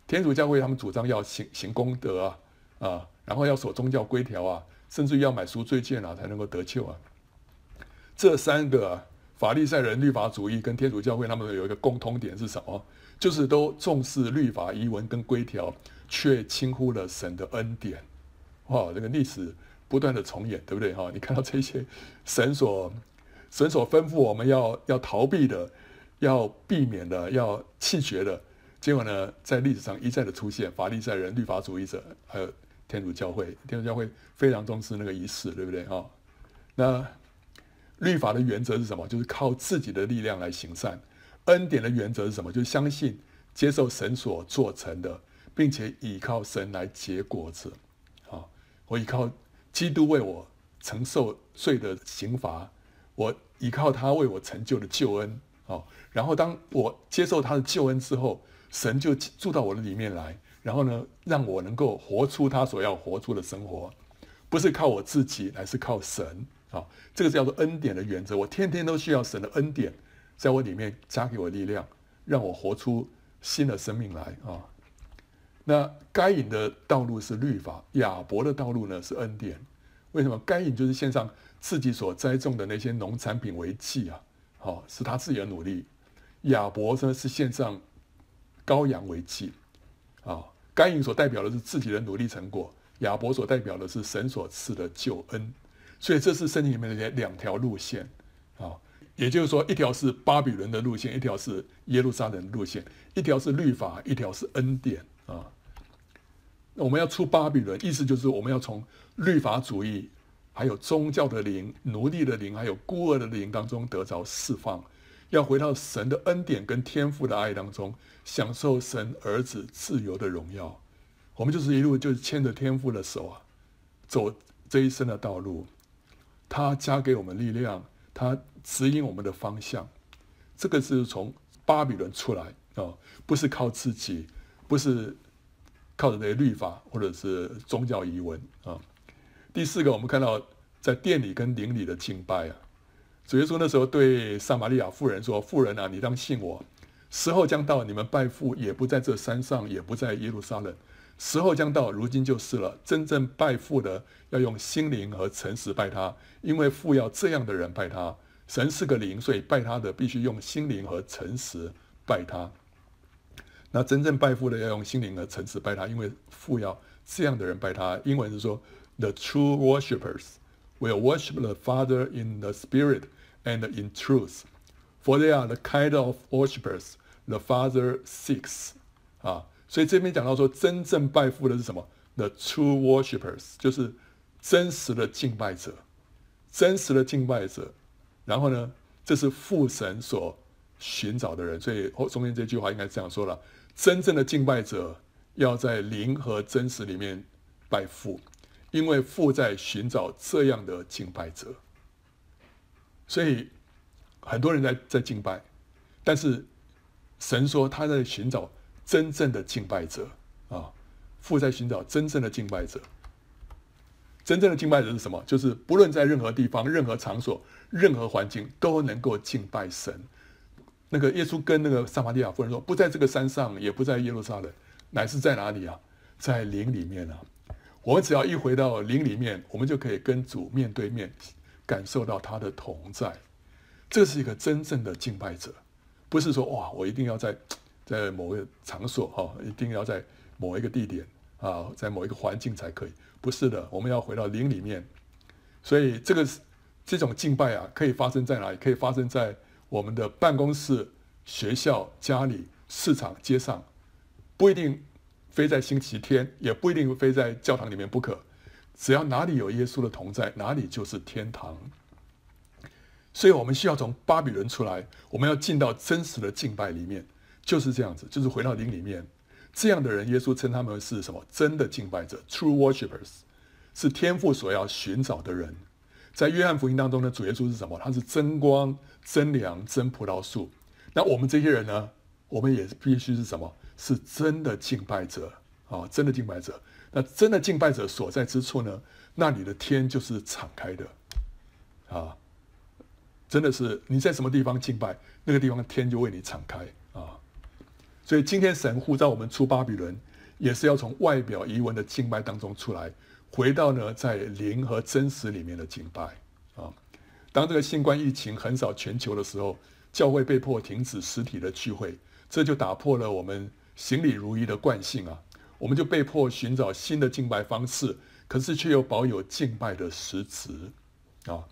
天主教会他们主张要行行功德啊啊，然后要守宗教规条啊，甚至于要买赎罪券啊才能够得救啊。这三个啊，法利赛人、律法主义跟天主教会他们有一个共通点是什么？就是都重视律法仪文跟规条，却轻忽了神的恩典。哇，这个历史不断的重演，对不对？哈，你看到这些神所神所吩咐我们要要逃避的、要避免的、要弃绝的，结果呢，在历史上一再的出现法利赛人、律法主义者，还有天主教会。天主教会非常重视那个仪式，对不对？哈，那律法的原则是什么？就是靠自己的力量来行善。恩典的原则是什么？就相信、接受神所做成的，并且倚靠神来结果子。我依靠基督为我承受罪的刑罚，我依靠他为我成就的救恩，啊，然后当我接受他的救恩之后，神就住到我的里面来，然后呢，让我能够活出他所要活出的生活，不是靠我自己，乃是靠神，啊，这个叫做恩典的原则。我天天都需要神的恩典，在我里面加给我力量，让我活出新的生命来，啊。那该隐的道路是律法，亚伯的道路呢是恩典。为什么？该隐就是献上自己所栽种的那些农产品为祭啊，好，是他自己的努力。亚伯呢是献上羔羊为祭，啊，该隐所代表的是自己的努力成果，亚伯所代表的是神所赐的救恩。所以这是圣经里面的两条路线啊，也就是说，一条是巴比伦的路线，一条是耶路撒冷的路线，一条是律法，一条是恩典啊。我们要出巴比伦，意思就是我们要从律法主义、还有宗教的灵、奴隶的灵、还有孤儿的灵当中得着释放，要回到神的恩典跟天父的爱当中，享受神儿子自由的荣耀。我们就是一路就是牵着天父的手啊，走这一生的道路。他加给我们力量，他指引我们的方向。这个是从巴比伦出来啊，不是靠自己，不是。靠着那些律法或者是宗教仪文啊。第四个，我们看到在殿里跟灵里的敬拜啊。主耶稣那时候对撒玛利亚妇人说：“妇人啊，你当信我，时候将到，你们拜父也不在这山上，也不在耶路撒冷。时候将到，如今就是了。真正拜父的要用心灵和诚实拜他，因为父要这样的人拜他。神是个灵，所以拜他的必须用心灵和诚实拜他。”那真正拜父的要用心灵和诚实拜他，因为父要这样的人拜他。英文是说，The true worshippers will worship the Father in the Spirit and in truth, for they are the kind of worshippers the Father seeks。啊，所以这边讲到说，真正拜父的是什么？The true worshippers 就是真实的敬拜者，真实的敬拜者。然后呢，这是父神所寻找的人。所以后中间这句话应该这样说了。真正的敬拜者要在灵和真实里面拜父，因为父在寻找这样的敬拜者。所以很多人在在敬拜，但是神说他在寻找真正的敬拜者啊，父在寻找真正的敬拜者。真正的敬拜者是什么？就是不论在任何地方、任何场所、任何环境，都能够敬拜神。那个耶稣跟那个撒玛利亚妇人说：“不在这个山上，也不在耶路撒冷，乃是在哪里啊？在灵里面啊！我们只要一回到灵里面，我们就可以跟主面对面，感受到他的同在。这是一个真正的敬拜者，不是说哇，我一定要在在某个场所哈，一定要在某一个地点啊，在某一个环境才可以。不是的，我们要回到灵里面。所以这个这种敬拜啊，可以发生在哪里？可以发生在我们的办公室、学校、家里、市场、街上，不一定非在星期天，也不一定非在教堂里面不可。只要哪里有耶稣的同在，哪里就是天堂。所以我们需要从巴比伦出来，我们要进到真实的敬拜里面，就是这样子，就是回到灵里面。这样的人，耶稣称他们是什么？真的敬拜者，True Worshippers，是天父所要寻找的人。在约翰福音当中呢，主耶稣是什么？他是真光、真粮、真葡萄树。那我们这些人呢？我们也必须是什么？是真的敬拜者啊！真的敬拜者。那真的敬拜者所在之处呢？那里的天就是敞开的啊！真的是你在什么地方敬拜，那个地方天就为你敞开啊！所以今天神呼召我们出巴比伦，也是要从外表仪文的敬拜当中出来，回到呢在灵和真实里面的敬拜啊！当这个新冠疫情横扫全球的时候，教会被迫停止实体的聚会，这就打破了我们行礼如仪的惯性啊！我们就被迫寻找新的敬拜方式，可是却又保有敬拜的实质啊！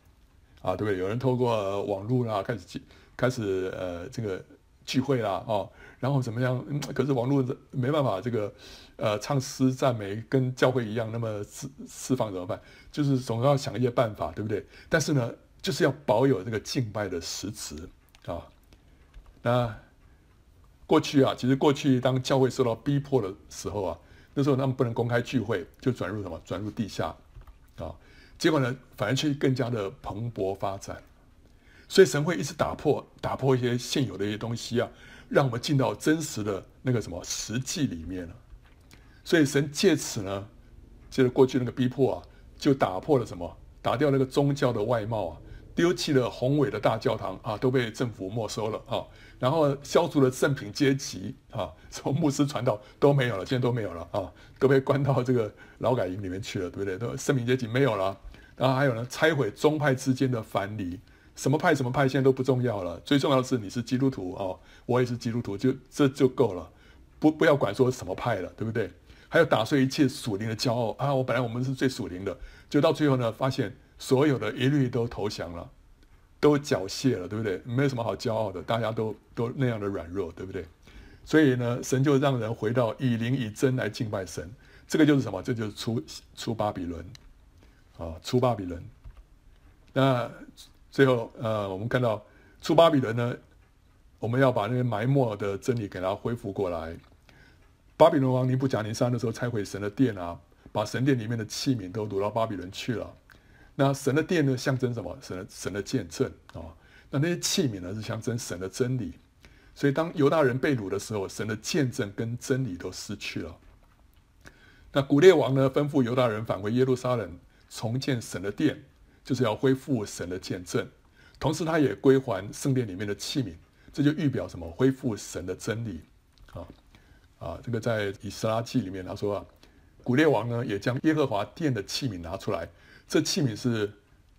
啊，对不对？有人透过、网络啦，开始开始呃这个聚会啦，哦，然后怎么样？可是网络没办法这个呃唱诗赞美，跟教会一样那么释释放怎么办？就是总要想一些办法，对不对？但是呢，就是要保有这个敬拜的实质啊。那过去啊，其实过去当教会受到逼迫的时候啊，那时候他们不能公开聚会，就转入什么？转入地下啊。结果呢，反而却更加的蓬勃发展，所以神会一直打破、打破一些现有的一些东西啊，让我们进到真实的那个什么实际里面了。所以神借此呢，借着过去那个逼迫啊，就打破了什么？打掉那个宗教的外貌啊，丢弃了宏伟的大教堂啊，都被政府没收了啊。然后消除了圣品阶级啊，从牧师传道都没有了，现在都没有了啊，都被关到这个劳改营里面去了，对不对？都圣品阶级没有了。然后还有呢，拆毁宗派之间的藩篱，什么派什么派现在都不重要了，最重要的是你是基督徒哦，我也是基督徒，就这就够了，不不要管说什么派了，对不对？还有打碎一切属灵的骄傲啊，我本来我们是最属灵的，就到最后呢，发现所有的一律都投降了。都缴械了，对不对？没有什么好骄傲的，大家都都那样的软弱，对不对？所以呢，神就让人回到以灵以真来敬拜神，这个就是什么？这就是出出巴比伦啊，出巴比伦。那最后呃，我们看到出巴比伦呢，我们要把那个埋没的真理给它恢复过来。巴比伦王尼布甲尼撒的时候拆毁神的殿啊，把神殿里面的器皿都掳到巴比伦去了。那神的殿呢，象征什么？神的神的见证啊、那那些器皿呢，是象征神的真理。所以当犹大人被掳的时候，神的见证跟真理都失去了。那古列王呢，吩咐犹大人返回耶路撒冷，重建神的殿，就是要恢复神的见证。同时，他也归还圣殿里面的器皿，这就预表什么？恢复神的真理啊啊！这个在以斯拉记里面他说啊，古列王呢，也将耶和华殿的器皿拿出来。这器皿是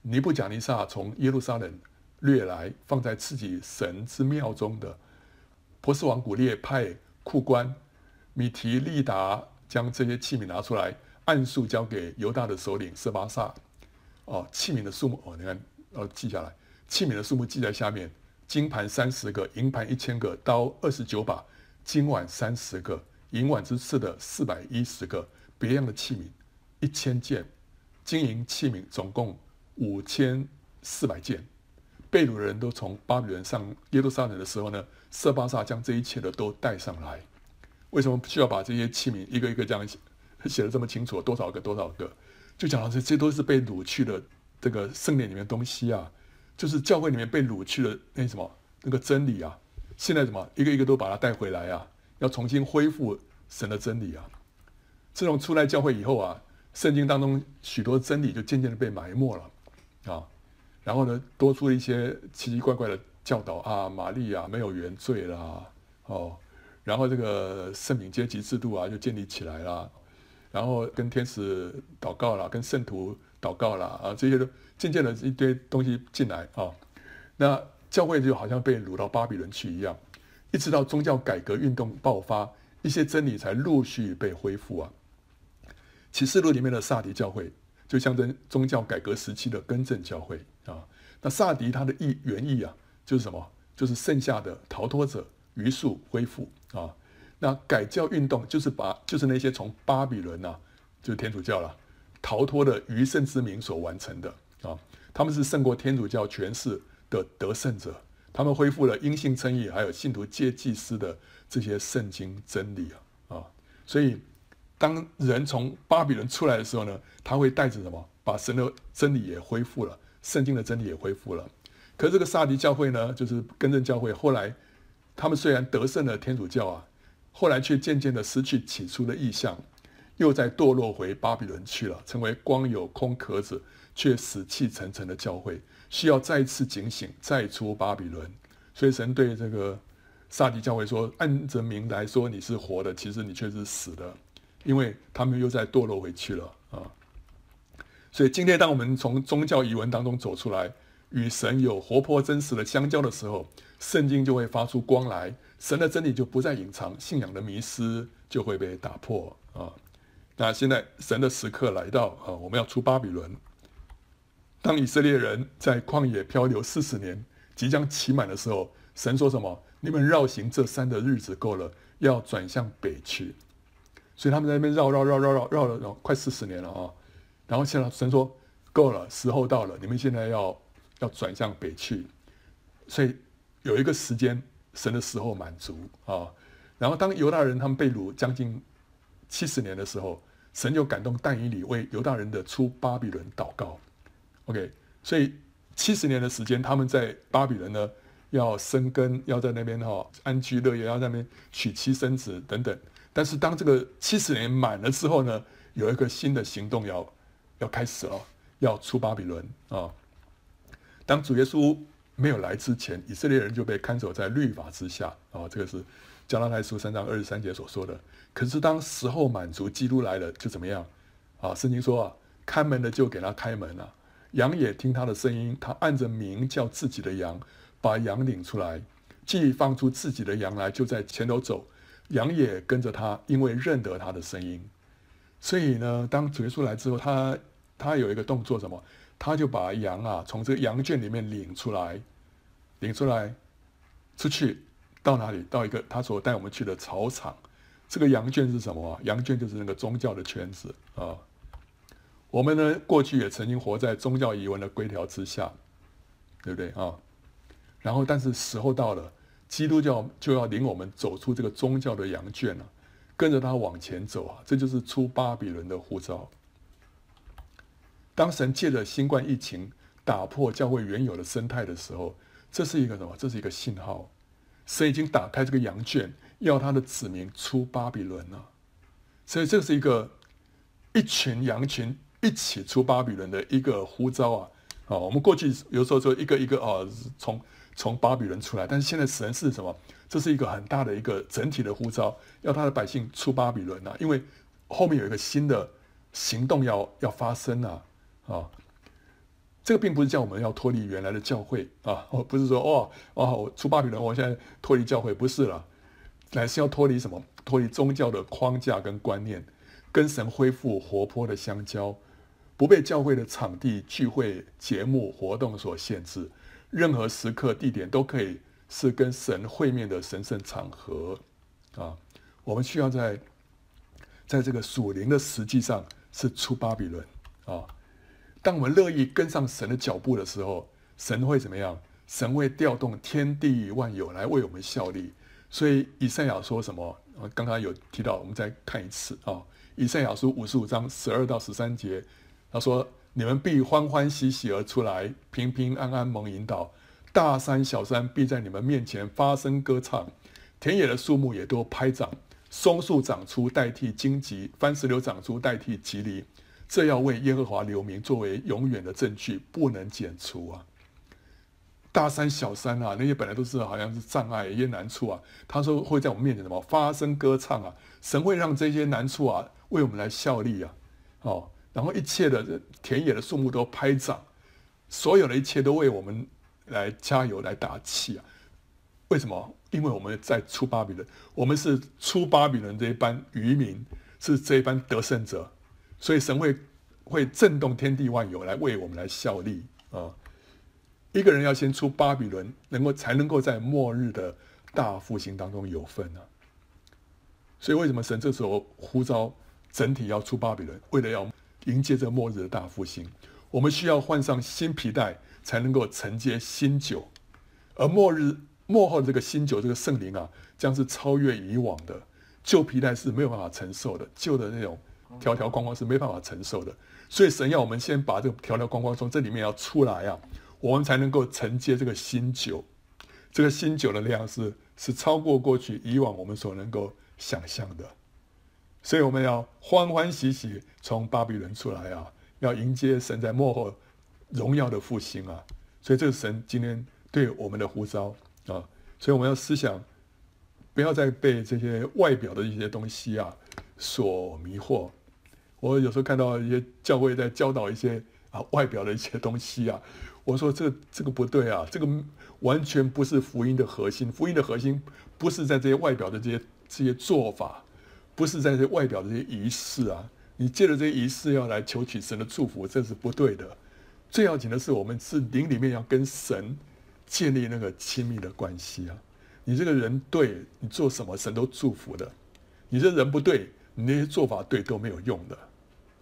尼布甲尼撒从耶路撒冷掠来，放在自己神之庙中的。波斯王古列派库官米提利达将这些器皿拿出来，按数交给犹大的首领色巴萨。哦，器皿的数目哦，你看，哦，记下来，器皿的数目记在下面：金盘三十个，银盘一千个，刀二十九把，金碗三十个，银碗之次的四百一十个，别样的器皿一千件。金银器皿总共五千四百件，被掳的人都从巴比伦上耶路撒冷的时候呢，色巴萨将这一切的都带上来。为什么需要把这些器皿一个一个这样写写的这么清楚？多少个多少个？就讲到这些都是被掳去的这个圣殿里面东西啊，就是教会里面被掳去的那什么那个真理啊。现在什么一个一个都把它带回来啊，要重新恢复神的真理啊。自从出来教会以后啊。圣经当中许多真理就渐渐的被埋没了，啊，然后呢，多出了一些奇奇怪怪的教导啊，玛利亚没有原罪啦，哦，然后这个圣品阶级制度啊就建立起来了，然后跟天使祷告了，跟圣徒祷告啦啊，这些都渐渐的一堆东西进来啊。那教会就好像被掳到巴比伦去一样，一直到宗教改革运动爆发，一些真理才陆续被恢复啊。启示录里面的撒迪教会，就象征宗教改革时期的更正教会啊。那撒迪它的意原意啊，就是什么？就是剩下的逃脱者，余数恢复啊。那改教运动就是把，就是那些从巴比伦啊，就是天主教了，逃脱的余剩之民所完成的啊。他们是胜过天主教权势的得胜者，他们恢复了因信称义，还有信徒皆祭司的这些圣经真理啊啊。所以，当人从巴比伦出来的时候呢，他会带着什么？把神的真理也恢复了，圣经的真理也恢复了。可是这个撒狄教会呢，就是更正教会，后来他们虽然得胜了天主教啊。后来却渐渐的失去起初的意向，又再堕落回巴比伦去了，成为光有空壳子却死气沉沉的教会，需要再次警醒，再出巴比伦。所以神对这个撒狄教会说：“按着名来说你是活的，其实你却是死的，因为他们又再堕落回去了啊。”所以今天当我们从宗教仪文当中走出来，与神有活泼真实的相交的时候，圣经就会发出光来。神的真理就不再隐藏，信仰的迷失就会被打破啊！那现在神的时刻来到啊，我们要出巴比伦。当以色列人在旷野漂流四十年，即将期满的时候，神说什么？你们绕行这山的日子够了，要转向北去。所以他们在那边绕绕绕绕绕绕了快四十年了啊！然后现在神说够了，时候到了，你们现在要要转向北去。所以有一个时间。神的时候满足啊，然后当犹大人他们被掳将近七十年的时候，神就感动但以理为犹大人的出巴比伦祷告。OK，所以七十年的时间，他们在巴比伦呢要生根，要在那边哈安居乐业，要在那边娶妻生子等等。但是当这个七十年满了之后呢，有一个新的行动要要开始了，要出巴比伦啊。当主耶稣。没有来之前，以色列人就被看守在律法之下啊，这个是加拉太书三章二十三节所说的。可是当时候满足，基督来了，就怎么样啊？圣经说啊，看门的就给他开门啊，羊也听他的声音，他按着名叫自己的羊，把羊领出来，既放出自己的羊来，就在前头走，羊也跟着他，因为认得他的声音。所以呢，当主耶稣来之后，他他有一个动作，什么？他就把羊啊从这个羊圈里面领出来，领出来，出去到哪里？到一个他所带我们去的草场。这个羊圈是什么？羊圈就是那个宗教的圈子啊。我们呢，过去也曾经活在宗教仪文的规条之下，对不对啊？然后，但是时候到了，基督教就要领我们走出这个宗教的羊圈了，跟着他往前走啊。这就是出巴比伦的呼召。当神借着新冠疫情打破教会原有的生态的时候，这是一个什么？这是一个信号，神已经打开这个羊圈，要他的子民出巴比伦了。所以这是一个一群羊群一起出巴比伦的一个呼召啊！啊，我们过去有时候说一个一个啊，从从巴比伦出来，但是现在神是什么？这是一个很大的一个整体的呼召，要他的百姓出巴比伦啊！因为后面有一个新的行动要要发生啊！啊，这个并不是叫我们要脱离原来的教会啊，哦 不是说哦哦，出巴比伦，我现在脱离教会，不是了，乃是要脱离什么？脱离宗教的框架跟观念，跟神恢复活泼的相交，不被教会的场地、聚会、节目、活动所限制，任何时刻、地点都可以是跟神会面的神圣场合啊。我们需要在在这个属灵的实际上是出巴比伦啊。当我们乐意跟上神的脚步的时候，神会怎么样？神会调动天地万有来为我们效力。所以以赛亚说什么？刚刚有提到，我们再看一次啊。以赛亚书五十五章十二到十三节，他说：“你们必欢欢喜喜而出来，平平安安蒙引导。大山小山必在你们面前发声歌唱，田野的树木也都拍掌，松树长出代替荆棘，番石榴长出代替蒺藜。”这要为耶和华留名，作为永远的证据，不能剪除啊！大山、小山啊，那些本来都是好像是障碍、一些难处啊，他说会在我们面前什么发声歌唱啊？神会让这些难处啊为我们来效力啊！哦，然后一切的田野的树木都拍掌，所有的一切都为我们来加油来打气啊！为什么？因为我们在出巴比伦，我们是出巴比伦这一班渔民，是这一班得胜者，所以神会会震动天地万有来为我们来效力啊！一个人要先出巴比伦，能够才能够在末日的大复兴当中有份呢、啊。所以为什么神这时候呼召整体要出巴比伦？为了要迎接这末日的大复兴，我们需要换上新皮带，才能够承接新酒。而末日末后的这个新酒，这个圣灵啊，将是超越以往的。旧皮带是没有办法承受的，旧的那种条条框框是没办法承受的。所以神要我们先把这个条条框框从这里面要出来啊，我们才能够承接这个新酒。这个新酒的量是是超过过去以往我们所能够想象的。所以我们要欢欢喜喜从巴比伦出来啊，要迎接神在末后荣耀的复兴啊！所以这个神今天对我们的呼召啊，所以我们要思想，不要再被这些外表的一些东西啊所迷惑。我有时候看到一些教会在教导一些啊外表的一些东西啊，我说这这个不对啊，这个完全不是福音的核心。福音的核心不是在这些外表的这些这些做法。不是在这外表的这些仪式啊，你借着这些仪式要来求取神的祝福，这是不对的。最要紧的是，我们是灵里面要跟神建立那个亲密的关系啊。你这个人对，你做什么神都祝福的；你这人不对，你那些做法对都没有用的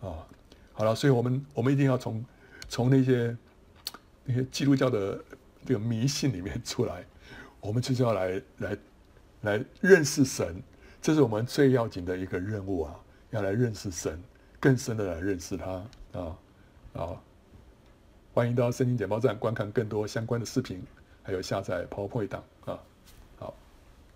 啊。好了，所以我们我们一定要从从那些那些基督教的这个迷信里面出来，我们就是要来来来认识神。这是我们最要紧的一个任务啊！要来认识神，更深的来认识他啊！啊，欢迎到圣经简报站观看更多相关的视频，还有下载 PowerPoint 档啊！